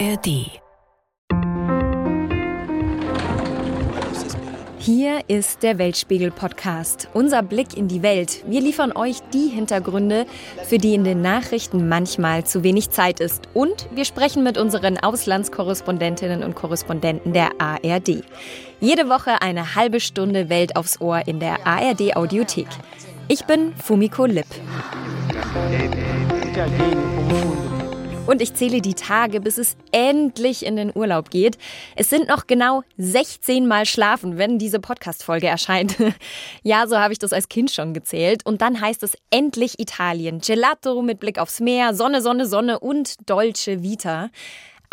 ARD. Hier ist der Weltspiegel-Podcast, unser Blick in die Welt. Wir liefern euch die Hintergründe, für die in den Nachrichten manchmal zu wenig Zeit ist. Und wir sprechen mit unseren Auslandskorrespondentinnen und Korrespondenten der ARD. Jede Woche eine halbe Stunde Welt aufs Ohr in der ARD Audiothek. Ich bin Fumiko Lipp. Und ich zähle die Tage, bis es endlich in den Urlaub geht. Es sind noch genau 16 Mal schlafen, wenn diese Podcast-Folge erscheint. ja, so habe ich das als Kind schon gezählt. Und dann heißt es endlich Italien. Gelato mit Blick aufs Meer, Sonne, Sonne, Sonne und Dolce Vita.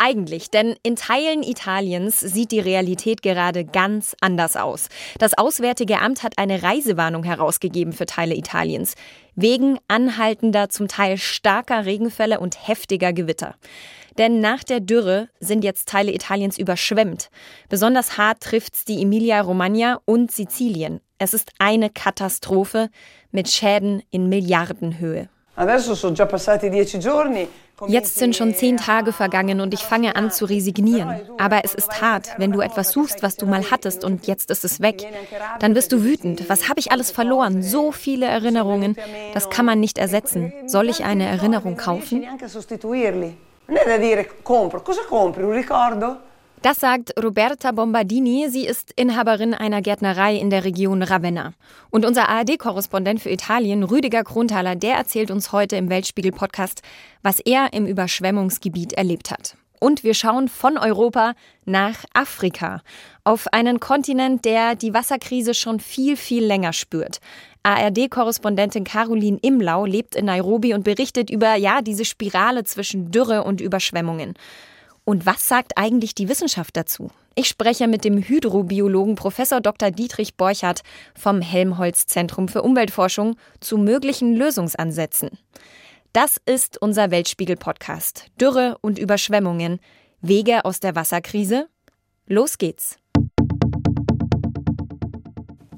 Eigentlich, denn in Teilen Italiens sieht die Realität gerade ganz anders aus. Das Auswärtige Amt hat eine Reisewarnung herausgegeben für Teile Italiens, wegen anhaltender, zum Teil starker Regenfälle und heftiger Gewitter. Denn nach der Dürre sind jetzt Teile Italiens überschwemmt. Besonders hart trifft's die Emilia-Romagna und Sizilien. Es ist eine Katastrophe mit Schäden in Milliardenhöhe. Jetzt sind schon zehn Tage vergangen und ich fange an zu resignieren. Aber es ist hart, wenn du etwas suchst, was du mal hattest und jetzt ist es weg. Dann bist du wütend. Was habe ich alles verloren? So viele Erinnerungen. Das kann man nicht ersetzen. Soll ich eine Erinnerung kaufen? Das sagt Roberta Bombardini. Sie ist Inhaberin einer Gärtnerei in der Region Ravenna. Und unser ARD-Korrespondent für Italien, Rüdiger Kronthaler, der erzählt uns heute im Weltspiegel-Podcast, was er im Überschwemmungsgebiet erlebt hat. Und wir schauen von Europa nach Afrika, auf einen Kontinent, der die Wasserkrise schon viel, viel länger spürt. ARD-Korrespondentin Caroline Imlau lebt in Nairobi und berichtet über, ja, diese Spirale zwischen Dürre und Überschwemmungen. Und was sagt eigentlich die Wissenschaft dazu? Ich spreche mit dem Hydrobiologen Professor Dr. Dietrich Borchardt vom Helmholtz Zentrum für Umweltforschung zu möglichen Lösungsansätzen. Das ist unser Weltspiegel Podcast. Dürre und Überschwemmungen. Wege aus der Wasserkrise. Los geht's.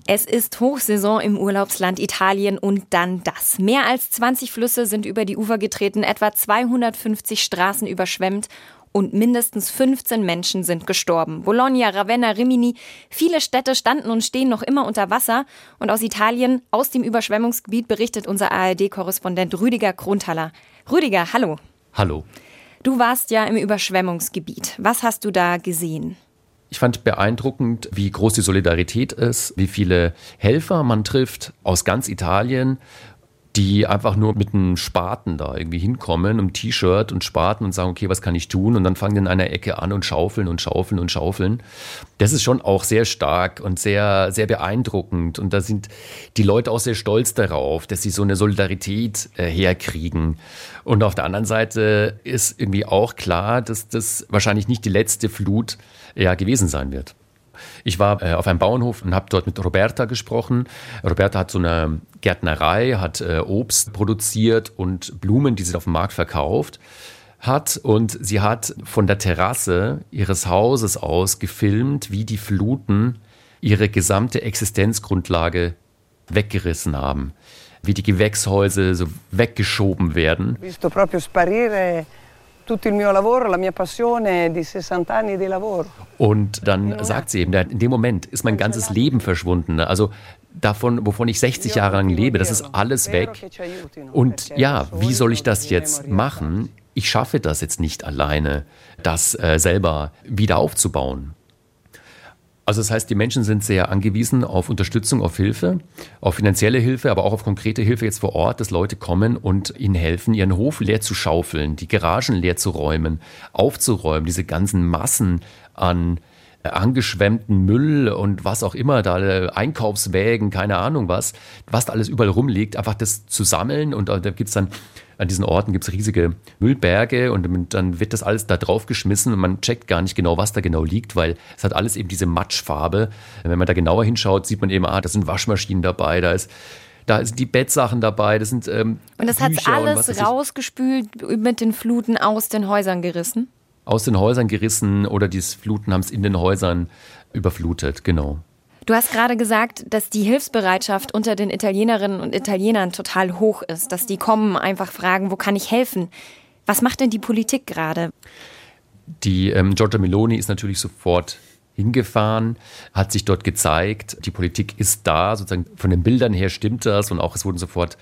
Es ist Hochsaison im Urlaubsland Italien und dann das. Mehr als 20 Flüsse sind über die Ufer getreten, etwa 250 Straßen überschwemmt und mindestens 15 Menschen sind gestorben. Bologna, Ravenna, Rimini, viele Städte standen und stehen noch immer unter Wasser. Und aus Italien, aus dem Überschwemmungsgebiet, berichtet unser ARD-Korrespondent Rüdiger Grundhaller. Rüdiger, hallo. Hallo. Du warst ja im Überschwemmungsgebiet. Was hast du da gesehen? Ich fand beeindruckend, wie groß die Solidarität ist, wie viele Helfer man trifft aus ganz Italien die einfach nur mit einem Spaten da irgendwie hinkommen, einem T-Shirt und Spaten und sagen, okay, was kann ich tun? Und dann fangen die in einer Ecke an und schaufeln und schaufeln und schaufeln. Das ist schon auch sehr stark und sehr, sehr beeindruckend. Und da sind die Leute auch sehr stolz darauf, dass sie so eine Solidarität äh, herkriegen. Und auf der anderen Seite ist irgendwie auch klar, dass das wahrscheinlich nicht die letzte Flut ja, gewesen sein wird. Ich war äh, auf einem Bauernhof und habe dort mit Roberta gesprochen. Roberta hat so eine Gärtnerei, hat äh, Obst produziert und Blumen, die sie auf dem Markt verkauft hat und sie hat von der Terrasse ihres Hauses aus gefilmt, wie die Fluten ihre gesamte Existenzgrundlage weggerissen haben, wie die Gewächshäuser so weggeschoben werden. Visto proprio sparire tutto il mio lavoro, la mia passione di 60 anni di lavoro. Und dann sagt sie eben, in dem Moment ist mein ganzes Leben verschwunden. Also davon, wovon ich 60 Jahre lang lebe, das ist alles weg. Und ja, wie soll ich das jetzt machen? Ich schaffe das jetzt nicht alleine, das äh, selber wieder aufzubauen. Also das heißt, die Menschen sind sehr angewiesen auf Unterstützung, auf Hilfe, auf finanzielle Hilfe, aber auch auf konkrete Hilfe jetzt vor Ort, dass Leute kommen und ihnen helfen, ihren Hof leer zu schaufeln, die Garagen leer zu räumen, aufzuräumen, diese ganzen Massen an äh, angeschwemmten Müll und was auch immer da, äh, Einkaufswägen, keine Ahnung was, was da alles überall rumliegt, einfach das zu sammeln und da gibt es dann an diesen Orten gibt es riesige Müllberge und dann wird das alles da drauf geschmissen und man checkt gar nicht genau, was da genau liegt, weil es hat alles eben diese Matschfarbe. Wenn man da genauer hinschaut, sieht man eben, ah, da sind Waschmaschinen dabei, da ist da sind die Bettsachen dabei, das sind ähm, Und das hat alles rausgespült mit den Fluten aus den Häusern gerissen? Aus den Häusern gerissen oder die Fluten haben es in den Häusern überflutet, genau. Du hast gerade gesagt, dass die Hilfsbereitschaft unter den Italienerinnen und Italienern total hoch ist, dass die kommen, einfach fragen, wo kann ich helfen? Was macht denn die Politik gerade? Die ähm, Giorgia Meloni ist natürlich sofort hingefahren, hat sich dort gezeigt, die Politik ist da, sozusagen von den Bildern her stimmt das und auch es wurden sofort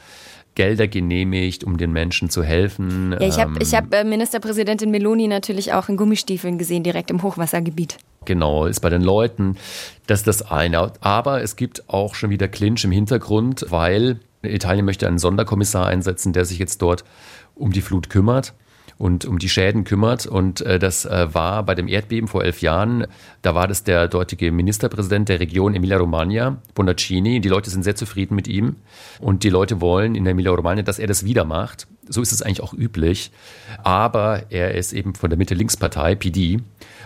Gelder genehmigt, um den Menschen zu helfen. Ja, ich habe hab äh, Ministerpräsidentin Meloni natürlich auch in Gummistiefeln gesehen, direkt im Hochwassergebiet. Genau, ist bei den Leuten. Das ist das eine. Aber es gibt auch schon wieder Clinch im Hintergrund, weil Italien möchte einen Sonderkommissar einsetzen, der sich jetzt dort um die Flut kümmert und um die Schäden kümmert. Und äh, das äh, war bei dem Erdbeben vor elf Jahren, da war das der dortige Ministerpräsident der Region Emilia-Romagna, Bonaccini. Die Leute sind sehr zufrieden mit ihm und die Leute wollen in Emilia-Romagna, dass er das wieder macht. So ist es eigentlich auch üblich. Aber er ist eben von der Mitte-Links-Partei, PD.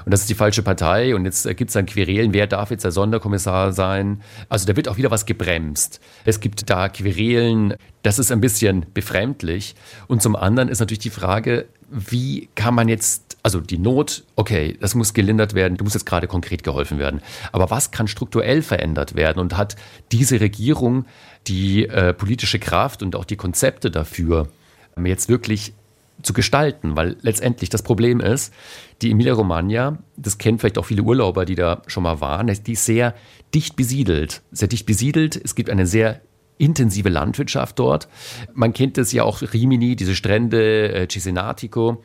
Und das ist die falsche Partei. Und jetzt äh, gibt es dann Querelen, wer darf jetzt der Sonderkommissar sein? Also da wird auch wieder was gebremst. Es gibt da Querelen. Das ist ein bisschen befremdlich. Und zum anderen ist natürlich die Frage, wie kann man jetzt, also die Not, okay, das muss gelindert werden, du musst jetzt gerade konkret geholfen werden. Aber was kann strukturell verändert werden? Und hat diese Regierung die äh, politische Kraft und auch die Konzepte dafür, jetzt wirklich zu gestalten, weil letztendlich das Problem ist, die Emilia-Romagna, das kennen vielleicht auch viele Urlauber, die da schon mal waren, die ist sehr dicht besiedelt, sehr dicht besiedelt. Es gibt eine sehr intensive Landwirtschaft dort. Man kennt es ja auch Rimini, diese Strände, äh, Cesenatico.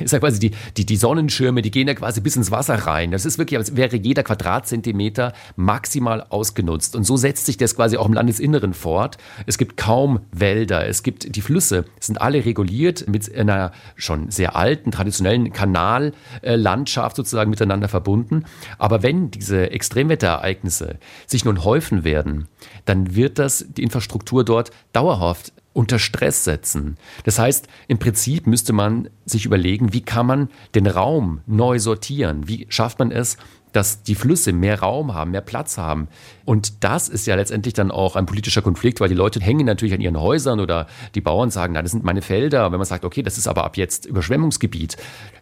Ich sag quasi, die, die, die Sonnenschirme, die gehen ja quasi bis ins Wasser rein. Das ist wirklich, als wäre jeder Quadratzentimeter maximal ausgenutzt. Und so setzt sich das quasi auch im Landesinneren fort. Es gibt kaum Wälder, es gibt die Flüsse, sind alle reguliert mit einer schon sehr alten, traditionellen Kanallandschaft sozusagen miteinander verbunden. Aber wenn diese Extremwetterereignisse sich nun häufen werden, dann wird das die Infrastruktur dort dauerhaft unter Stress setzen. Das heißt, im Prinzip müsste man sich überlegen, wie kann man den Raum neu sortieren? Wie schafft man es, dass die Flüsse mehr Raum haben, mehr Platz haben. Und das ist ja letztendlich dann auch ein politischer Konflikt, weil die Leute hängen natürlich an ihren Häusern oder die Bauern sagen, na, das sind meine Felder. Wenn man sagt, okay, das ist aber ab jetzt Überschwemmungsgebiet,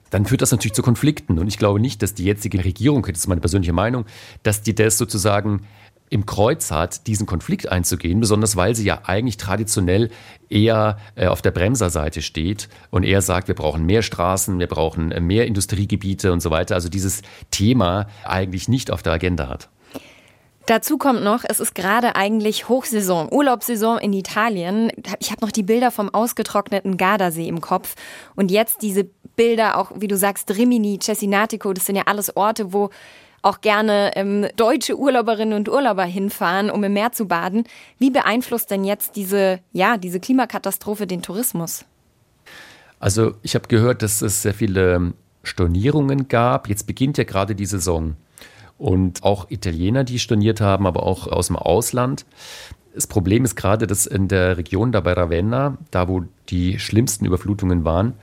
dann führt das natürlich zu Konflikten. Und ich glaube nicht, dass die jetzige Regierung, das ist meine persönliche Meinung, dass die das sozusagen im Kreuz hat, diesen Konflikt einzugehen, besonders weil sie ja eigentlich traditionell eher äh, auf der Bremserseite steht und eher sagt, wir brauchen mehr Straßen, wir brauchen äh, mehr Industriegebiete und so weiter. Also dieses Thema eigentlich nicht auf der Agenda hat. Dazu kommt noch, es ist gerade eigentlich Hochsaison, Urlaubssaison in Italien. Ich habe noch die Bilder vom ausgetrockneten Gardasee im Kopf. Und jetzt diese Bilder, auch wie du sagst, Rimini, Cesinatico, das sind ja alles Orte, wo auch gerne ähm, deutsche Urlauberinnen und Urlauber hinfahren, um im Meer zu baden. Wie beeinflusst denn jetzt diese, ja, diese Klimakatastrophe den Tourismus? Also ich habe gehört, dass es sehr viele Stornierungen gab. Jetzt beginnt ja gerade die Saison. Und auch Italiener, die storniert haben, aber auch aus dem Ausland. Das Problem ist gerade, dass in der Region da bei Ravenna, da wo die schlimmsten Überflutungen waren,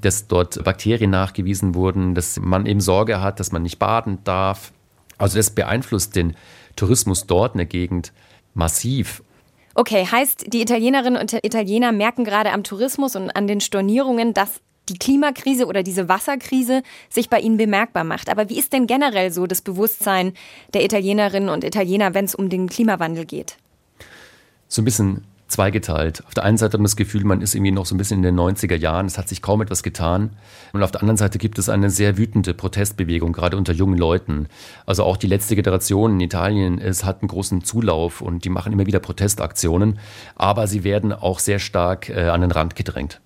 dass dort Bakterien nachgewiesen wurden, dass man eben Sorge hat, dass man nicht baden darf. Also das beeinflusst den Tourismus dort in der Gegend massiv. Okay, heißt, die Italienerinnen und Italiener merken gerade am Tourismus und an den Stornierungen, dass die Klimakrise oder diese Wasserkrise sich bei ihnen bemerkbar macht. Aber wie ist denn generell so das Bewusstsein der Italienerinnen und Italiener, wenn es um den Klimawandel geht? So ein bisschen zweigeteilt. Auf der einen Seite hat man das Gefühl, man ist irgendwie noch so ein bisschen in den 90er Jahren, es hat sich kaum etwas getan. Und auf der anderen Seite gibt es eine sehr wütende Protestbewegung, gerade unter jungen Leuten. Also auch die letzte Generation in Italien, es hat einen großen Zulauf und die machen immer wieder Protestaktionen, aber sie werden auch sehr stark äh, an den Rand gedrängt.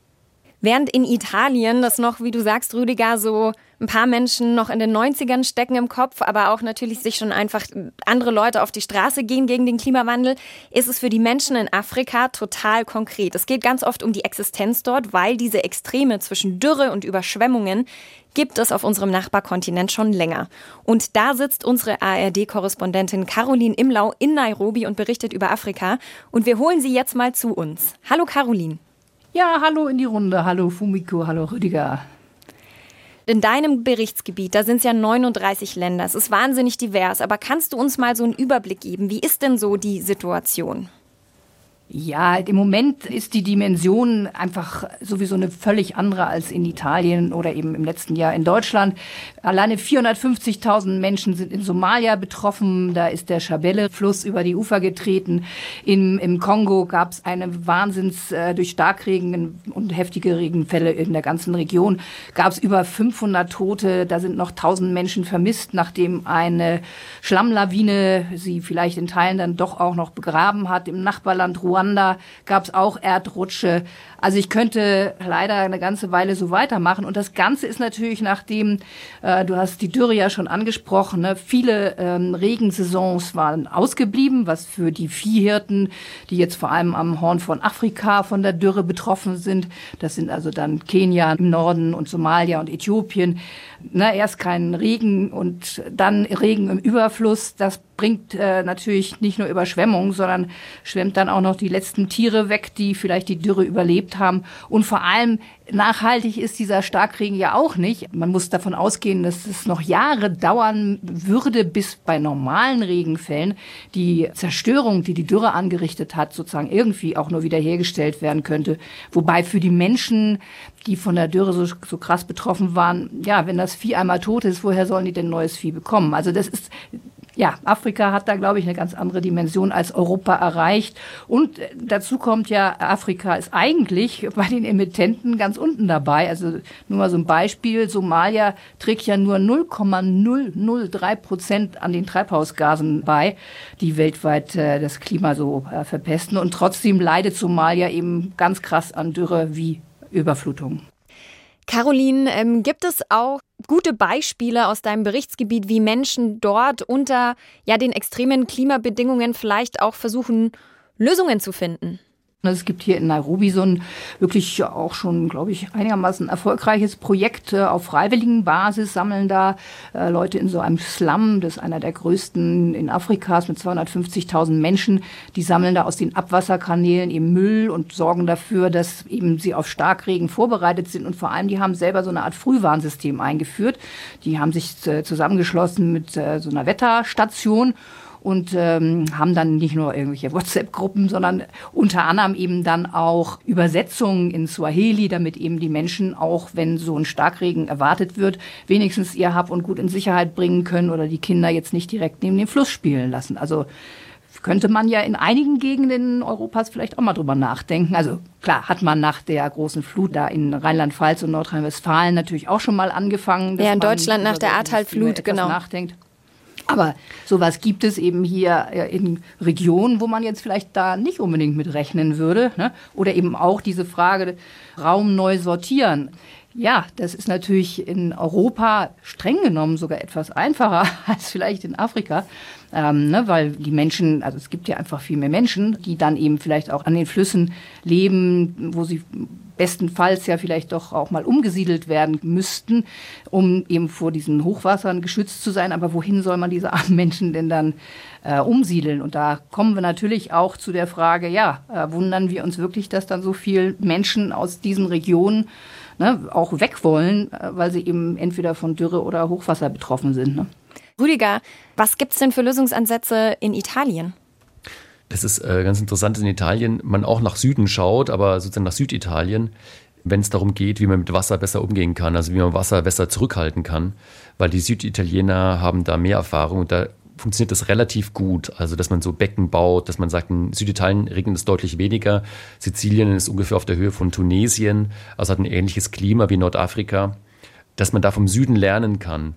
Während in Italien das noch, wie du sagst, Rüdiger, so ein paar Menschen noch in den 90ern stecken im Kopf, aber auch natürlich sich schon einfach andere Leute auf die Straße gehen gegen den Klimawandel, ist es für die Menschen in Afrika total konkret. Es geht ganz oft um die Existenz dort, weil diese Extreme zwischen Dürre und Überschwemmungen gibt es auf unserem Nachbarkontinent schon länger. Und da sitzt unsere ARD-Korrespondentin Caroline Imlau in Nairobi und berichtet über Afrika. Und wir holen sie jetzt mal zu uns. Hallo Caroline. Ja, hallo in die Runde. Hallo Fumiko, hallo Rüdiger. In deinem Berichtsgebiet, da sind es ja 39 Länder. Es ist wahnsinnig divers. Aber kannst du uns mal so einen Überblick geben? Wie ist denn so die Situation? Ja, im Moment ist die Dimension einfach sowieso eine völlig andere als in Italien oder eben im letzten Jahr in Deutschland. Alleine 450.000 Menschen sind in Somalia betroffen. Da ist der Shabelle-Fluss über die Ufer getreten. Im, im Kongo gab es eine Wahnsinns äh, durch Starkregen und heftige Regenfälle in der ganzen Region. Gab es über 500 Tote. Da sind noch 1000 Menschen vermisst, nachdem eine Schlammlawine sie vielleicht in Teilen dann doch auch noch begraben hat. Im Nachbarland Ruanda gab es auch Erdrutsche. Also ich könnte leider eine ganze Weile so weitermachen. Und das Ganze ist natürlich nachdem, äh, du hast die Dürre ja schon angesprochen, ne, viele ähm, Regensaisons waren ausgeblieben, was für die Viehhirten, die jetzt vor allem am Horn von Afrika von der Dürre betroffen sind, das sind also dann Kenia im Norden und Somalia und Äthiopien, na, erst keinen Regen und dann Regen im Überfluss. Das bringt äh, natürlich nicht nur Überschwemmung, sondern schwemmt dann auch noch die letzten Tiere weg, die vielleicht die Dürre überlebt haben. Und vor allem nachhaltig ist dieser Starkregen ja auch nicht. Man muss davon ausgehen, dass es noch Jahre dauern würde, bis bei normalen Regenfällen die Zerstörung, die die Dürre angerichtet hat, sozusagen irgendwie auch nur wiederhergestellt werden könnte. Wobei für die Menschen, die von der Dürre so, so krass betroffen waren, ja, wenn das Vieh einmal tot ist, woher sollen die denn neues Vieh bekommen? Also das ist ja, Afrika hat da, glaube ich, eine ganz andere Dimension als Europa erreicht. Und äh, dazu kommt ja, Afrika ist eigentlich bei den Emittenten ganz unten dabei. Also nur mal so ein Beispiel. Somalia trägt ja nur 0,003 Prozent an den Treibhausgasen bei, die weltweit äh, das Klima so äh, verpesten. Und trotzdem leidet Somalia eben ganz krass an Dürre wie Überflutung. Caroline, ähm, gibt es auch gute Beispiele aus deinem Berichtsgebiet, wie Menschen dort unter ja, den extremen Klimabedingungen vielleicht auch versuchen, Lösungen zu finden? Es gibt hier in Nairobi so ein wirklich auch schon, glaube ich, einigermaßen erfolgreiches Projekt äh, auf freiwilligen Basis, sammeln da äh, Leute in so einem Slum, das ist einer der größten in Afrikas mit 250.000 Menschen, die sammeln da aus den Abwasserkanälen eben Müll und sorgen dafür, dass eben sie auf Starkregen vorbereitet sind und vor allem, die haben selber so eine Art Frühwarnsystem eingeführt. Die haben sich äh, zusammengeschlossen mit so einer Wetterstation und ähm, haben dann nicht nur irgendwelche WhatsApp-Gruppen, sondern unter anderem eben dann auch Übersetzungen in Swahili, damit eben die Menschen auch, wenn so ein Starkregen erwartet wird, wenigstens ihr Hab und Gut in Sicherheit bringen können oder die Kinder jetzt nicht direkt neben dem Fluss spielen lassen. Also könnte man ja in einigen Gegenden Europas vielleicht auch mal drüber nachdenken. Also klar, hat man nach der großen Flut da in Rheinland-Pfalz und Nordrhein-Westfalen natürlich auch schon mal angefangen. Ja, in Deutschland nach der Ahrtal-Flut, genau. Nachdenkt. Aber sowas gibt es eben hier äh, in Regionen, wo man jetzt vielleicht da nicht unbedingt mit rechnen würde. Ne? Oder eben auch diese Frage Raum neu sortieren. Ja, das ist natürlich in Europa streng genommen sogar etwas einfacher als vielleicht in Afrika, ähm, ne, weil die Menschen, also es gibt ja einfach viel mehr Menschen, die dann eben vielleicht auch an den Flüssen leben, wo sie bestenfalls ja vielleicht doch auch mal umgesiedelt werden müssten, um eben vor diesen Hochwassern geschützt zu sein. Aber wohin soll man diese armen Menschen denn dann äh, umsiedeln? Und da kommen wir natürlich auch zu der Frage, ja, äh, wundern wir uns wirklich, dass dann so viele Menschen aus diesen Regionen ne, auch weg wollen, äh, weil sie eben entweder von Dürre oder Hochwasser betroffen sind. Ne? Rüdiger, was gibt es denn für Lösungsansätze in Italien? Das ist äh, ganz interessant, dass in Italien man auch nach Süden schaut, aber sozusagen nach Süditalien, wenn es darum geht, wie man mit Wasser besser umgehen kann, also wie man Wasser besser zurückhalten kann, weil die Süditaliener haben da mehr Erfahrung und da funktioniert das relativ gut. Also, dass man so Becken baut, dass man sagt, in Süditalien regnet es deutlich weniger. Sizilien ist ungefähr auf der Höhe von Tunesien, also hat ein ähnliches Klima wie Nordafrika, dass man da vom Süden lernen kann.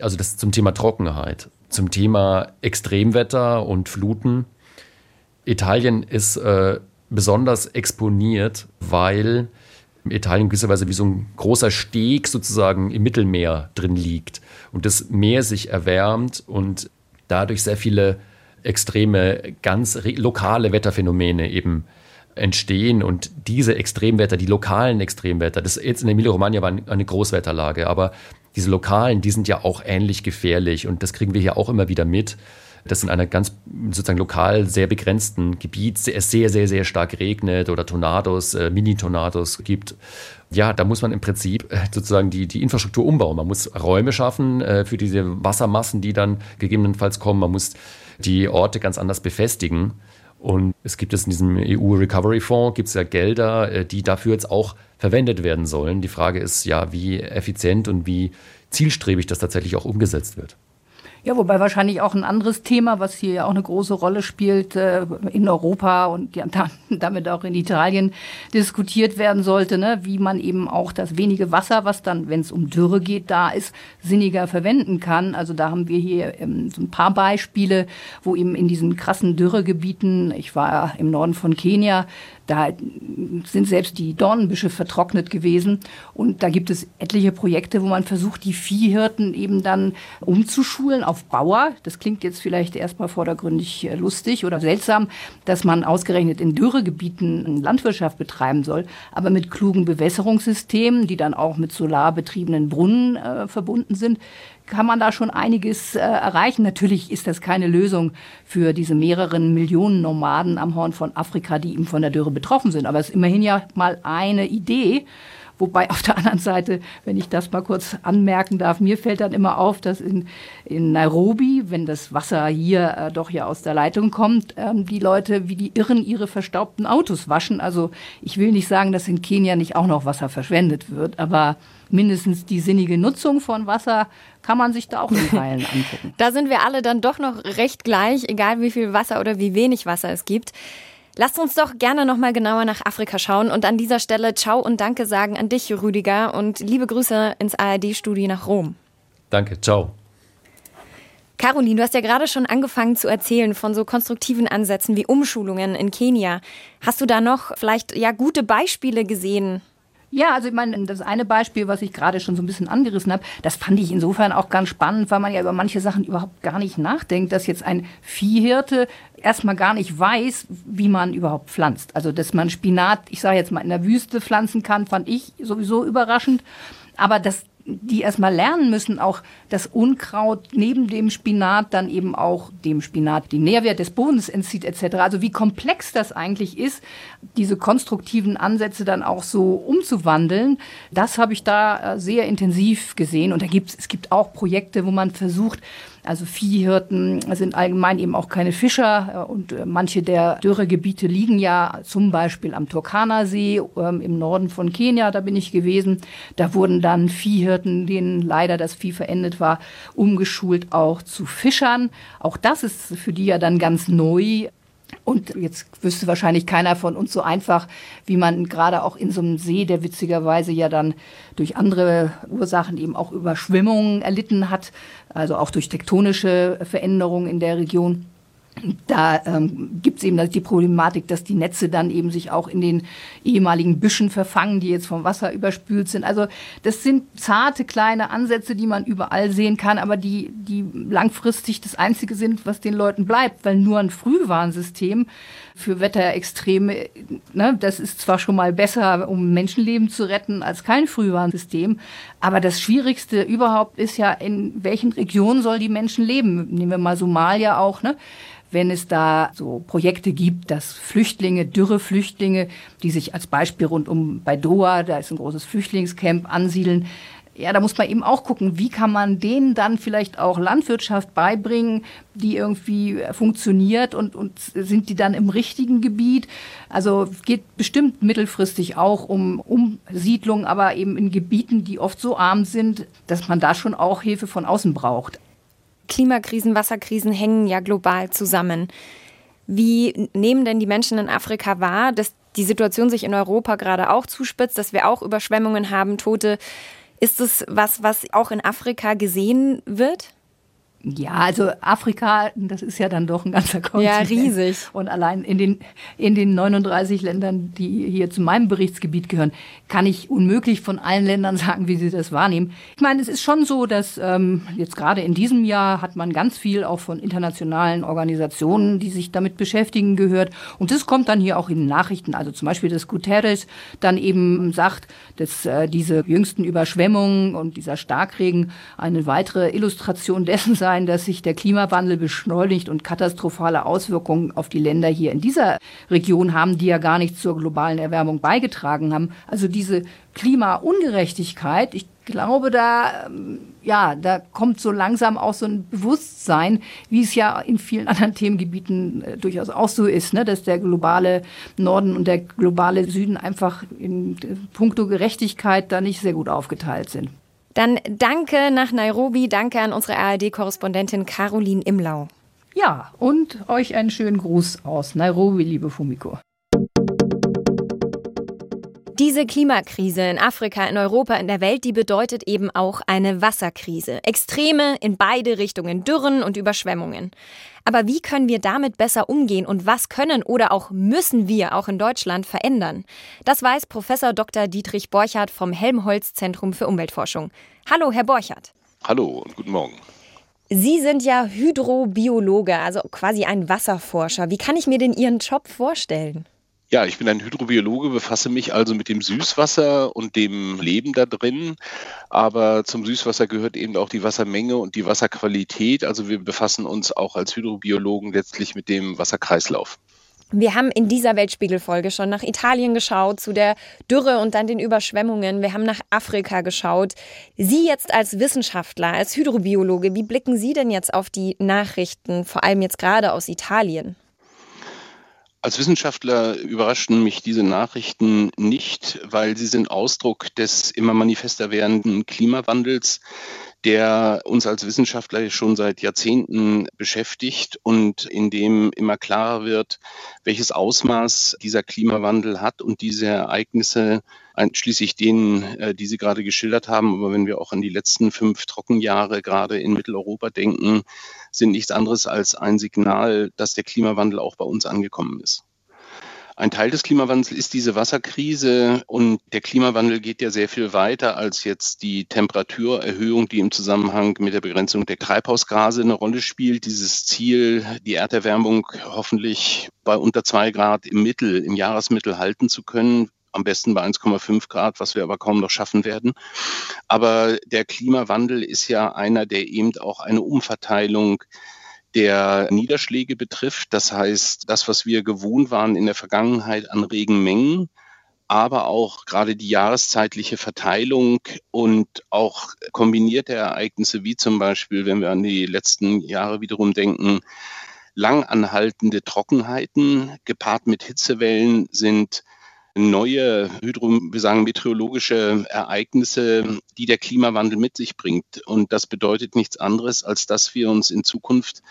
Also, das zum Thema Trockenheit, zum Thema Extremwetter und Fluten Italien ist äh, besonders exponiert, weil Italien gewisserweise wie so ein großer Steg sozusagen im Mittelmeer drin liegt und das Meer sich erwärmt und dadurch sehr viele extreme, ganz lokale Wetterphänomene eben entstehen. Und diese Extremwetter, die lokalen Extremwetter, das jetzt in Emilia-Romagna war eine Großwetterlage, aber diese lokalen, die sind ja auch ähnlich gefährlich. Und das kriegen wir hier auch immer wieder mit dass in einer ganz sozusagen lokal sehr begrenzten Gebiet es sehr, sehr, sehr stark regnet oder Tornados, äh, Mini-Tornados gibt. Ja, da muss man im Prinzip äh, sozusagen die, die Infrastruktur umbauen. Man muss Räume schaffen äh, für diese Wassermassen, die dann gegebenenfalls kommen. Man muss die Orte ganz anders befestigen. Und es gibt es in diesem EU Recovery Fonds, gibt es ja Gelder, äh, die dafür jetzt auch verwendet werden sollen. Die Frage ist ja, wie effizient und wie zielstrebig das tatsächlich auch umgesetzt wird. Ja, wobei wahrscheinlich auch ein anderes Thema, was hier ja auch eine große Rolle spielt, äh, in Europa und ja, damit auch in Italien diskutiert werden sollte, ne? wie man eben auch das wenige Wasser, was dann, wenn es um Dürre geht, da ist, sinniger verwenden kann. Also da haben wir hier ähm, so ein paar Beispiele, wo eben in diesen krassen Dürregebieten, ich war im Norden von Kenia, da sind selbst die Dornenbüsche vertrocknet gewesen. Und da gibt es etliche Projekte, wo man versucht, die Viehhirten eben dann umzuschulen auf Bauer. Das klingt jetzt vielleicht erstmal vordergründig äh, lustig oder seltsam, dass man ausgerechnet in Dürregebieten Landwirtschaft betreiben soll, aber mit klugen Bewässerungssystemen, die dann auch mit solarbetriebenen Brunnen äh, verbunden sind, kann man da schon einiges äh, erreichen. Natürlich ist das keine Lösung für diese mehreren Millionen Nomaden am Horn von Afrika, die eben von der Dürre betroffen sind. Aber es ist immerhin ja mal eine Idee. Wobei auf der anderen Seite, wenn ich das mal kurz anmerken darf, mir fällt dann immer auf, dass in, in Nairobi, wenn das Wasser hier äh, doch ja aus der Leitung kommt, ähm, die Leute wie die Irren ihre verstaubten Autos waschen. Also ich will nicht sagen, dass in Kenia nicht auch noch Wasser verschwendet wird, aber mindestens die sinnige Nutzung von Wasser kann man sich da auch in Teilen angucken. Da sind wir alle dann doch noch recht gleich, egal wie viel Wasser oder wie wenig Wasser es gibt. Lasst uns doch gerne noch mal genauer nach Afrika schauen und an dieser Stelle Ciao und Danke sagen an dich, Rüdiger, und liebe Grüße ins ARD-Studio nach Rom. Danke, ciao. Caroline, du hast ja gerade schon angefangen zu erzählen von so konstruktiven Ansätzen wie Umschulungen in Kenia. Hast du da noch vielleicht ja gute Beispiele gesehen? Ja, also ich meine, das eine Beispiel, was ich gerade schon so ein bisschen angerissen habe, das fand ich insofern auch ganz spannend, weil man ja über manche Sachen überhaupt gar nicht nachdenkt, dass jetzt ein Viehhirte erstmal gar nicht weiß, wie man überhaupt pflanzt. Also, dass man Spinat, ich sage jetzt mal, in der Wüste pflanzen kann, fand ich sowieso überraschend. Aber dass die erstmal lernen müssen, auch das Unkraut neben dem Spinat dann eben auch dem Spinat den Nährwert des Bodens entzieht etc. Also wie komplex das eigentlich ist, diese konstruktiven Ansätze dann auch so umzuwandeln, das habe ich da äh, sehr intensiv gesehen. Und da gibt es gibt auch Projekte, wo man versucht, also Viehhirten sind allgemein eben auch keine Fischer äh, und äh, manche der Dürregebiete liegen ja zum Beispiel am Turkana-See ähm, im Norden von Kenia, da bin ich gewesen. Da wurden dann Viehhirten, denen leider das Vieh verendet war, umgeschult auch zu Fischern. Auch das ist für die ja dann ganz neu. Und jetzt wüsste wahrscheinlich keiner von uns so einfach, wie man gerade auch in so einem See, der witzigerweise ja dann durch andere Ursachen eben auch Überschwemmungen erlitten hat, also auch durch tektonische Veränderungen in der Region, da ähm, gibt es eben die Problematik, dass die Netze dann eben sich auch in den ehemaligen Büschen verfangen, die jetzt vom Wasser überspült sind. Also das sind zarte kleine Ansätze, die man überall sehen kann, aber die, die langfristig das Einzige sind, was den Leuten bleibt, weil nur ein Frühwarnsystem für Wetterextreme, ne, das ist zwar schon mal besser, um Menschenleben zu retten, als kein Frühwarnsystem, aber das Schwierigste überhaupt ist ja, in welchen Regionen soll die Menschen leben? Nehmen wir mal Somalia auch, ne? Wenn es da so Projekte gibt, dass Flüchtlinge, Dürreflüchtlinge, die sich als Beispiel rund um bei Doha, da ist ein großes Flüchtlingscamp, ansiedeln, ja, da muss man eben auch gucken, wie kann man denen dann vielleicht auch Landwirtschaft beibringen, die irgendwie funktioniert und, und sind die dann im richtigen Gebiet? Also geht bestimmt mittelfristig auch um Umsiedlung, aber eben in Gebieten, die oft so arm sind, dass man da schon auch Hilfe von außen braucht. Klimakrisen, Wasserkrisen hängen ja global zusammen. Wie nehmen denn die Menschen in Afrika wahr, dass die Situation sich in Europa gerade auch zuspitzt, dass wir auch Überschwemmungen haben, Tote? Ist es was, was auch in Afrika gesehen wird? Ja, also Afrika, das ist ja dann doch ein ganzer Kontinent. Ja, riesig. Und allein in den, in den 39 Ländern, die hier zu meinem Berichtsgebiet gehören, kann ich unmöglich von allen Ländern sagen, wie sie das wahrnehmen. Ich meine, es ist schon so, dass ähm, jetzt gerade in diesem Jahr hat man ganz viel auch von internationalen Organisationen, die sich damit beschäftigen, gehört. Und das kommt dann hier auch in den Nachrichten. Also zum Beispiel, dass Guterres dann eben sagt, dass äh, diese jüngsten Überschwemmungen und dieser Starkregen eine weitere Illustration dessen sei, sein, dass sich der Klimawandel beschleunigt und katastrophale Auswirkungen auf die Länder hier in dieser Region haben, die ja gar nicht zur globalen Erwärmung beigetragen haben. Also diese Klimaungerechtigkeit, ich glaube, da, ähm, ja, da kommt so langsam auch so ein Bewusstsein, wie es ja in vielen anderen Themengebieten äh, durchaus auch so ist, ne, dass der globale Norden und der globale Süden einfach in puncto Gerechtigkeit da nicht sehr gut aufgeteilt sind. Dann danke nach Nairobi, danke an unsere ARD-Korrespondentin Caroline Imlau. Ja, und euch einen schönen Gruß aus Nairobi, liebe Fumiko. Diese Klimakrise in Afrika, in Europa, in der Welt, die bedeutet eben auch eine Wasserkrise. Extreme in beide Richtungen, Dürren und Überschwemmungen. Aber wie können wir damit besser umgehen und was können oder auch müssen wir auch in Deutschland verändern? Das weiß Professor Dr. Dietrich Borchardt vom Helmholtz Zentrum für Umweltforschung. Hallo, Herr Borchardt. Hallo und guten Morgen. Sie sind ja Hydrobiologe, also quasi ein Wasserforscher. Wie kann ich mir denn Ihren Job vorstellen? Ja, ich bin ein Hydrobiologe, befasse mich also mit dem Süßwasser und dem Leben da drin. Aber zum Süßwasser gehört eben auch die Wassermenge und die Wasserqualität. Also wir befassen uns auch als Hydrobiologen letztlich mit dem Wasserkreislauf. Wir haben in dieser Weltspiegelfolge schon nach Italien geschaut, zu der Dürre und dann den Überschwemmungen. Wir haben nach Afrika geschaut. Sie jetzt als Wissenschaftler, als Hydrobiologe, wie blicken Sie denn jetzt auf die Nachrichten, vor allem jetzt gerade aus Italien? Als Wissenschaftler überraschten mich diese Nachrichten nicht, weil sie sind Ausdruck des immer manifester werdenden Klimawandels, der uns als Wissenschaftler schon seit Jahrzehnten beschäftigt und in dem immer klarer wird, welches Ausmaß dieser Klimawandel hat und diese Ereignisse einschließlich denen, äh, die Sie gerade geschildert haben. Aber wenn wir auch an die letzten fünf Trockenjahre gerade in Mitteleuropa denken, sind nichts anderes als ein Signal, dass der Klimawandel auch bei uns angekommen ist. Ein Teil des Klimawandels ist diese Wasserkrise und der Klimawandel geht ja sehr viel weiter als jetzt die Temperaturerhöhung, die im Zusammenhang mit der Begrenzung der Treibhausgase eine Rolle spielt. Dieses Ziel, die Erderwärmung hoffentlich bei unter zwei Grad im Mittel, im Jahresmittel halten zu können, am besten bei 1,5 Grad, was wir aber kaum noch schaffen werden. Aber der Klimawandel ist ja einer, der eben auch eine Umverteilung der Niederschläge betrifft. Das heißt, das, was wir gewohnt waren in der Vergangenheit an Regenmengen, aber auch gerade die jahreszeitliche Verteilung und auch kombinierte Ereignisse, wie zum Beispiel, wenn wir an die letzten Jahre wiederum denken, langanhaltende Trockenheiten gepaart mit Hitzewellen sind neue Hydro, wir sagen meteorologische Ereignisse, die der Klimawandel mit sich bringt. Und das bedeutet nichts anderes, als dass wir uns in Zukunft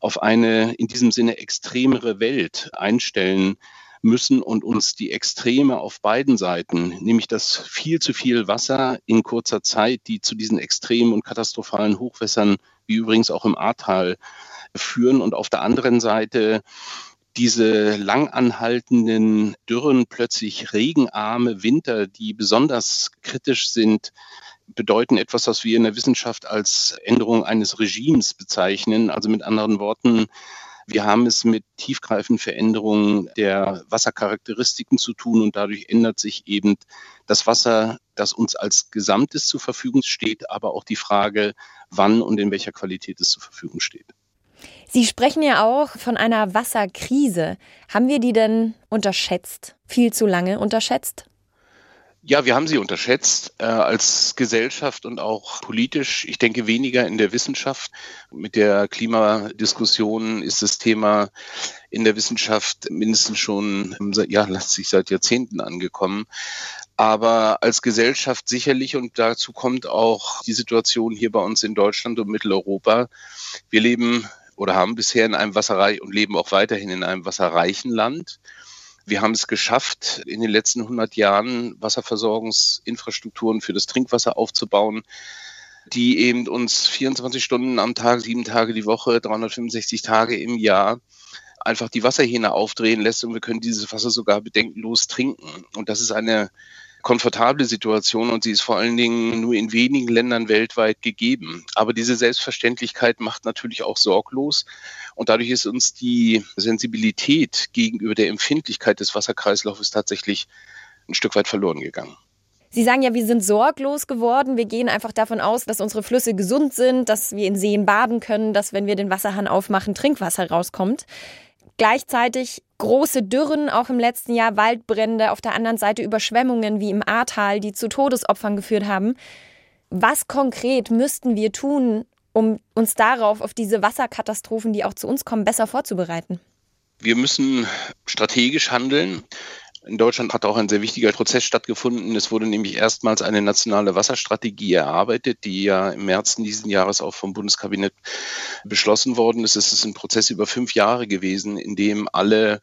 auf eine in diesem Sinne extremere Welt einstellen müssen und uns die Extreme auf beiden Seiten, nämlich das viel zu viel Wasser in kurzer Zeit, die zu diesen extremen und katastrophalen Hochwässern, wie übrigens auch im Ahrtal, führen und auf der anderen Seite diese langanhaltenden Dürren, plötzlich regenarme Winter, die besonders kritisch sind, bedeuten etwas, was wir in der Wissenschaft als Änderung eines Regimes bezeichnen. Also mit anderen Worten, wir haben es mit tiefgreifenden Veränderungen der Wassercharakteristiken zu tun und dadurch ändert sich eben das Wasser, das uns als Gesamtes zur Verfügung steht, aber auch die Frage, wann und in welcher Qualität es zur Verfügung steht. Sie sprechen ja auch von einer Wasserkrise. Haben wir die denn unterschätzt? Viel zu lange unterschätzt? Ja, wir haben sie unterschätzt äh, als Gesellschaft und auch politisch. Ich denke weniger in der Wissenschaft. Mit der Klimadiskussion ist das Thema in der Wissenschaft mindestens schon, ja, lässt sich seit Jahrzehnten angekommen. Aber als Gesellschaft sicherlich, und dazu kommt auch die Situation hier bei uns in Deutschland und Mitteleuropa. Wir leben oder haben bisher in einem wasserreich und leben auch weiterhin in einem wasserreichen Land. Wir haben es geschafft, in den letzten 100 Jahren Wasserversorgungsinfrastrukturen für das Trinkwasser aufzubauen, die eben uns 24 Stunden am Tag, sieben Tage die Woche, 365 Tage im Jahr einfach die Wasserhähne aufdrehen lässt und wir können dieses Wasser sogar bedenkenlos trinken. Und das ist eine komfortable Situation und sie ist vor allen Dingen nur in wenigen Ländern weltweit gegeben. Aber diese Selbstverständlichkeit macht natürlich auch sorglos und dadurch ist uns die Sensibilität gegenüber der Empfindlichkeit des Wasserkreislaufes tatsächlich ein Stück weit verloren gegangen. Sie sagen ja, wir sind sorglos geworden. Wir gehen einfach davon aus, dass unsere Flüsse gesund sind, dass wir in Seen baden können, dass wenn wir den Wasserhahn aufmachen, Trinkwasser rauskommt. Gleichzeitig große Dürren, auch im letzten Jahr Waldbrände, auf der anderen Seite Überschwemmungen wie im Ahrtal, die zu Todesopfern geführt haben. Was konkret müssten wir tun, um uns darauf, auf diese Wasserkatastrophen, die auch zu uns kommen, besser vorzubereiten? Wir müssen strategisch handeln. In Deutschland hat auch ein sehr wichtiger Prozess stattgefunden. Es wurde nämlich erstmals eine nationale Wasserstrategie erarbeitet, die ja im März diesen Jahres auch vom Bundeskabinett beschlossen worden ist. Es ist ein Prozess über fünf Jahre gewesen, in dem alle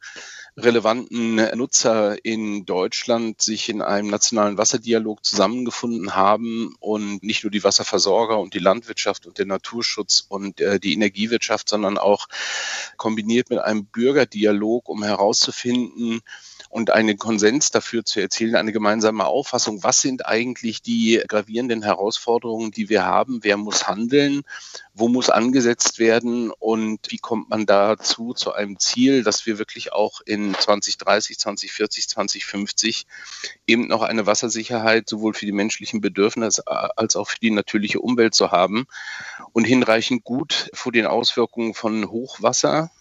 relevanten Nutzer in Deutschland sich in einem nationalen Wasserdialog zusammengefunden haben und nicht nur die Wasserversorger und die Landwirtschaft und der Naturschutz und äh, die Energiewirtschaft, sondern auch kombiniert mit einem Bürgerdialog, um herauszufinden, und einen Konsens dafür zu erzielen, eine gemeinsame Auffassung, was sind eigentlich die gravierenden Herausforderungen, die wir haben, wer muss handeln, wo muss angesetzt werden? Und wie kommt man dazu zu einem Ziel, dass wir wirklich auch in 2030, 2040, 2050 eben noch eine Wassersicherheit sowohl für die menschlichen Bedürfnisse als auch für die natürliche Umwelt zu haben und hinreichend gut vor den Auswirkungen von Hochwasser,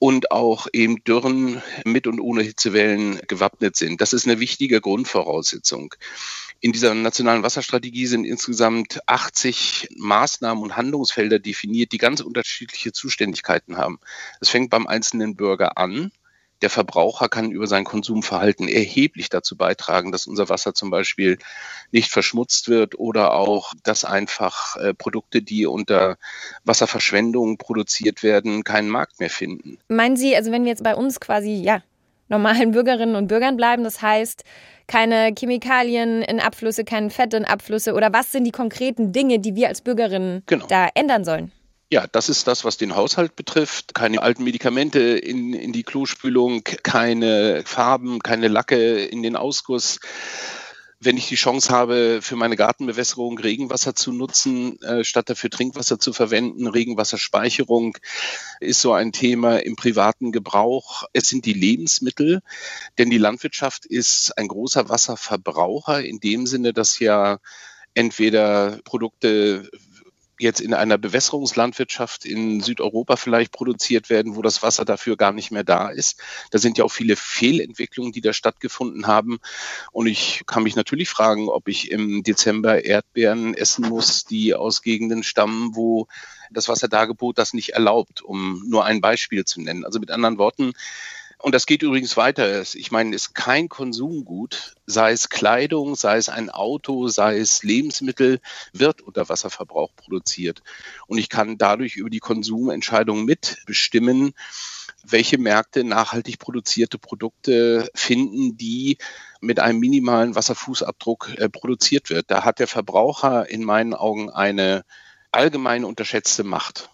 und auch eben Dürren mit und ohne Hitzewellen gewappnet sind. Das ist eine wichtige Grundvoraussetzung. In dieser nationalen Wasserstrategie sind insgesamt 80 Maßnahmen und Handlungsfelder definiert, die ganz unterschiedliche Zuständigkeiten haben. Es fängt beim einzelnen Bürger an der Verbraucher kann über sein Konsumverhalten erheblich dazu beitragen, dass unser Wasser zum Beispiel nicht verschmutzt wird oder auch, dass einfach äh, Produkte, die unter Wasserverschwendung produziert werden, keinen Markt mehr finden. Meinen Sie, also wenn wir jetzt bei uns quasi, ja, normalen Bürgerinnen und Bürgern bleiben, das heißt, keine Chemikalien in Abflüsse, kein Fett in Abflüsse oder was sind die konkreten Dinge, die wir als Bürgerinnen genau. da ändern sollen? Ja, das ist das, was den Haushalt betrifft. Keine alten Medikamente in, in die Klospülung, keine Farben, keine Lacke in den Ausguss. Wenn ich die Chance habe, für meine Gartenbewässerung Regenwasser zu nutzen, äh, statt dafür Trinkwasser zu verwenden, Regenwasserspeicherung ist so ein Thema im privaten Gebrauch. Es sind die Lebensmittel, denn die Landwirtschaft ist ein großer Wasserverbraucher in dem Sinne, dass ja entweder Produkte jetzt in einer Bewässerungslandwirtschaft in Südeuropa vielleicht produziert werden, wo das Wasser dafür gar nicht mehr da ist. Da sind ja auch viele Fehlentwicklungen, die da stattgefunden haben. Und ich kann mich natürlich fragen, ob ich im Dezember Erdbeeren essen muss, die aus Gegenden stammen, wo das Wasserdargebot das nicht erlaubt, um nur ein Beispiel zu nennen. Also mit anderen Worten, und das geht übrigens weiter. Ich meine, es ist kein Konsumgut, sei es Kleidung, sei es ein Auto, sei es Lebensmittel, wird unter Wasserverbrauch produziert. Und ich kann dadurch über die Konsumentscheidung mitbestimmen, welche Märkte nachhaltig produzierte Produkte finden, die mit einem minimalen Wasserfußabdruck äh, produziert wird. Da hat der Verbraucher in meinen Augen eine allgemein unterschätzte Macht.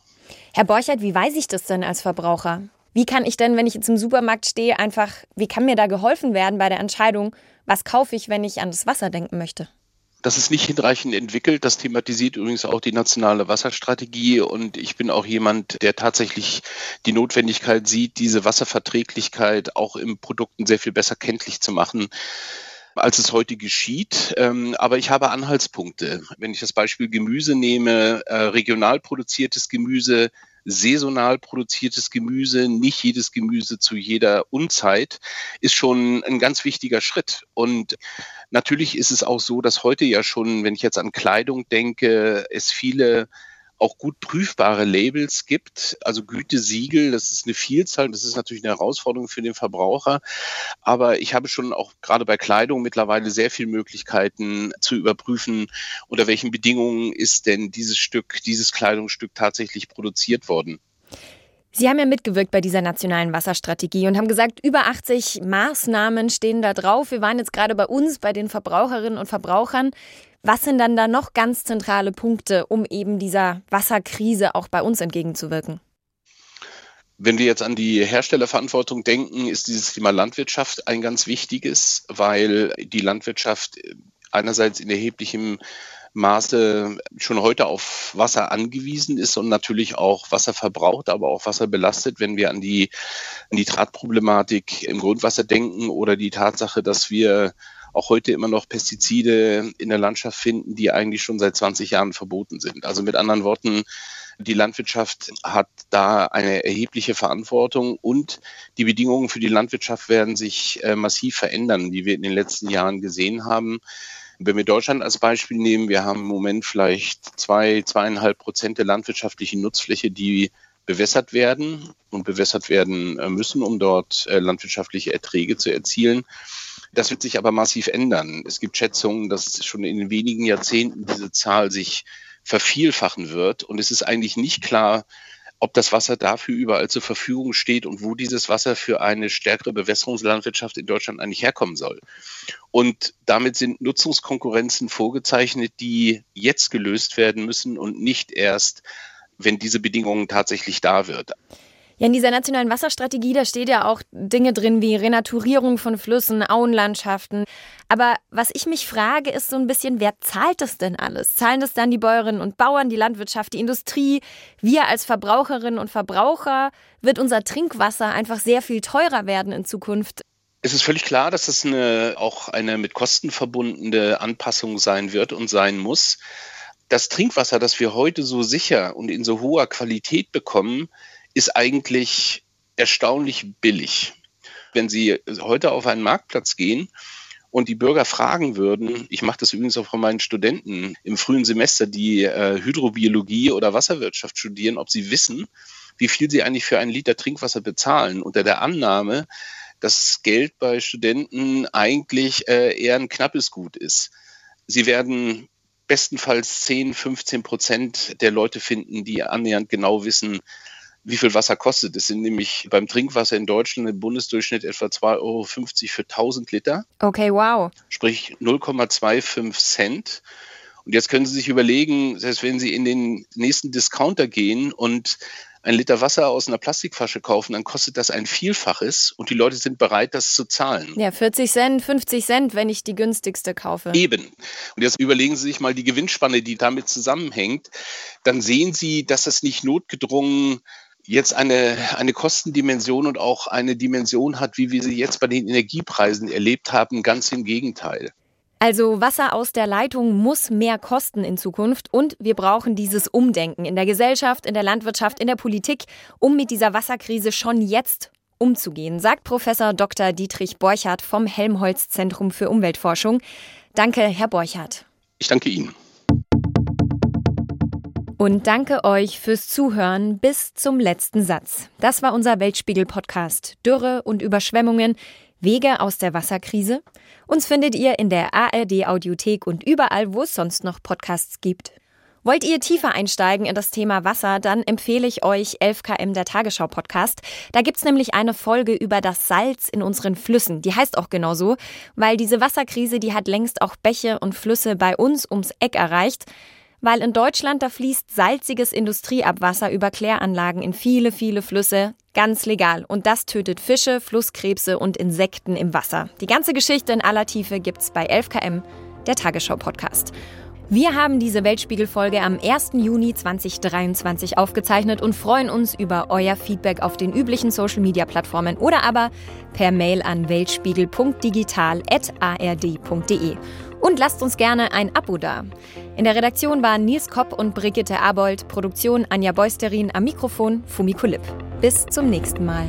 Herr Borchert, wie weiß ich das denn als Verbraucher? Wie kann ich denn, wenn ich jetzt im Supermarkt stehe, einfach, wie kann mir da geholfen werden bei der Entscheidung, was kaufe ich, wenn ich an das Wasser denken möchte? Das ist nicht hinreichend entwickelt. Das thematisiert übrigens auch die nationale Wasserstrategie. Und ich bin auch jemand, der tatsächlich die Notwendigkeit sieht, diese Wasserverträglichkeit auch im Produkten sehr viel besser kenntlich zu machen als es heute geschieht. Ähm, aber ich habe Anhaltspunkte. Wenn ich das Beispiel Gemüse nehme, äh, regional produziertes Gemüse saisonal produziertes Gemüse, nicht jedes Gemüse zu jeder Unzeit, ist schon ein ganz wichtiger Schritt. Und natürlich ist es auch so, dass heute ja schon, wenn ich jetzt an Kleidung denke, es viele auch gut prüfbare Labels gibt, also Gütesiegel, das ist eine Vielzahl, das ist natürlich eine Herausforderung für den Verbraucher, aber ich habe schon auch gerade bei Kleidung mittlerweile sehr viele Möglichkeiten zu überprüfen, unter welchen Bedingungen ist denn dieses Stück, dieses Kleidungsstück tatsächlich produziert worden. Sie haben ja mitgewirkt bei dieser nationalen Wasserstrategie und haben gesagt, über 80 Maßnahmen stehen da drauf. Wir waren jetzt gerade bei uns, bei den Verbraucherinnen und Verbrauchern. Was sind dann da noch ganz zentrale Punkte, um eben dieser Wasserkrise auch bei uns entgegenzuwirken? Wenn wir jetzt an die Herstellerverantwortung denken, ist dieses Thema Landwirtschaft ein ganz wichtiges, weil die Landwirtschaft einerseits in erheblichem Maße schon heute auf Wasser angewiesen ist und natürlich auch Wasser verbraucht, aber auch Wasser belastet, wenn wir an die Nitratproblematik im Grundwasser denken oder die Tatsache, dass wir auch heute immer noch Pestizide in der Landschaft finden, die eigentlich schon seit 20 Jahren verboten sind. Also mit anderen Worten, die Landwirtschaft hat da eine erhebliche Verantwortung und die Bedingungen für die Landwirtschaft werden sich äh, massiv verändern, wie wir in den letzten Jahren gesehen haben. Wenn wir Deutschland als Beispiel nehmen, wir haben im Moment vielleicht zwei, zweieinhalb Prozent der landwirtschaftlichen Nutzfläche, die bewässert werden und bewässert werden äh, müssen, um dort äh, landwirtschaftliche Erträge zu erzielen. Das wird sich aber massiv ändern. Es gibt Schätzungen, dass schon in wenigen Jahrzehnten diese Zahl sich vervielfachen wird. Und es ist eigentlich nicht klar, ob das Wasser dafür überall zur Verfügung steht und wo dieses Wasser für eine stärkere Bewässerungslandwirtschaft in Deutschland eigentlich herkommen soll. Und damit sind Nutzungskonkurrenzen vorgezeichnet, die jetzt gelöst werden müssen und nicht erst, wenn diese Bedingungen tatsächlich da wird. Ja, in dieser nationalen Wasserstrategie, da steht ja auch Dinge drin wie Renaturierung von Flüssen, Auenlandschaften. Aber was ich mich frage, ist so ein bisschen, wer zahlt das denn alles? Zahlen das dann die Bäuerinnen und Bauern, die Landwirtschaft, die Industrie? Wir als Verbraucherinnen und Verbraucher? Wird unser Trinkwasser einfach sehr viel teurer werden in Zukunft? Es ist völlig klar, dass das eine, auch eine mit Kosten verbundene Anpassung sein wird und sein muss. Das Trinkwasser, das wir heute so sicher und in so hoher Qualität bekommen, ist eigentlich erstaunlich billig. Wenn Sie heute auf einen Marktplatz gehen und die Bürger fragen würden, ich mache das übrigens auch von meinen Studenten im frühen Semester, die äh, Hydrobiologie oder Wasserwirtschaft studieren, ob sie wissen, wie viel sie eigentlich für einen Liter Trinkwasser bezahlen, unter der Annahme, dass Geld bei Studenten eigentlich äh, eher ein knappes Gut ist. Sie werden bestenfalls 10, 15 Prozent der Leute finden, die annähernd genau wissen, wie viel Wasser kostet. Es sind nämlich beim Trinkwasser in Deutschland im Bundesdurchschnitt etwa 2,50 Euro für 1000 Liter. Okay, wow. Sprich 0,25 Cent. Und jetzt können Sie sich überlegen, selbst wenn Sie in den nächsten Discounter gehen und ein Liter Wasser aus einer Plastikflasche kaufen, dann kostet das ein Vielfaches und die Leute sind bereit, das zu zahlen. Ja, 40 Cent, 50 Cent, wenn ich die günstigste kaufe. Eben. Und jetzt überlegen Sie sich mal die Gewinnspanne, die damit zusammenhängt. Dann sehen Sie, dass das nicht notgedrungen jetzt eine, eine Kostendimension und auch eine Dimension hat, wie wir sie jetzt bei den Energiepreisen erlebt haben. Ganz im Gegenteil. Also Wasser aus der Leitung muss mehr kosten in Zukunft und wir brauchen dieses Umdenken in der Gesellschaft, in der Landwirtschaft, in der Politik, um mit dieser Wasserkrise schon jetzt umzugehen, sagt Professor Dr. Dietrich Borchardt vom Helmholtz Zentrum für Umweltforschung. Danke, Herr Borchardt. Ich danke Ihnen. Und danke euch fürs Zuhören bis zum letzten Satz. Das war unser Weltspiegel-Podcast. Dürre und Überschwemmungen, Wege aus der Wasserkrise. Uns findet ihr in der ARD-Audiothek und überall, wo es sonst noch Podcasts gibt. Wollt ihr tiefer einsteigen in das Thema Wasser, dann empfehle ich euch 11KM der Tagesschau Podcast. Da gibt's nämlich eine Folge über das Salz in unseren Flüssen. Die heißt auch genauso, weil diese Wasserkrise, die hat längst auch Bäche und Flüsse bei uns ums Eck erreicht weil in Deutschland da fließt salziges Industrieabwasser über Kläranlagen in viele, viele Flüsse ganz legal und das tötet Fische, Flusskrebse und Insekten im Wasser. Die ganze Geschichte in aller Tiefe gibt's bei 11KM, der Tagesschau Podcast. Wir haben diese Weltspiegel-Folge am 1. Juni 2023 aufgezeichnet und freuen uns über euer Feedback auf den üblichen Social-Media-Plattformen oder aber per Mail an weltspiegel.digital.ard.de. Und lasst uns gerne ein Abo da. In der Redaktion waren Nils Kopp und Brigitte Abold, Produktion Anja Beusterin am Mikrofon Fumiko Lipp. Bis zum nächsten Mal.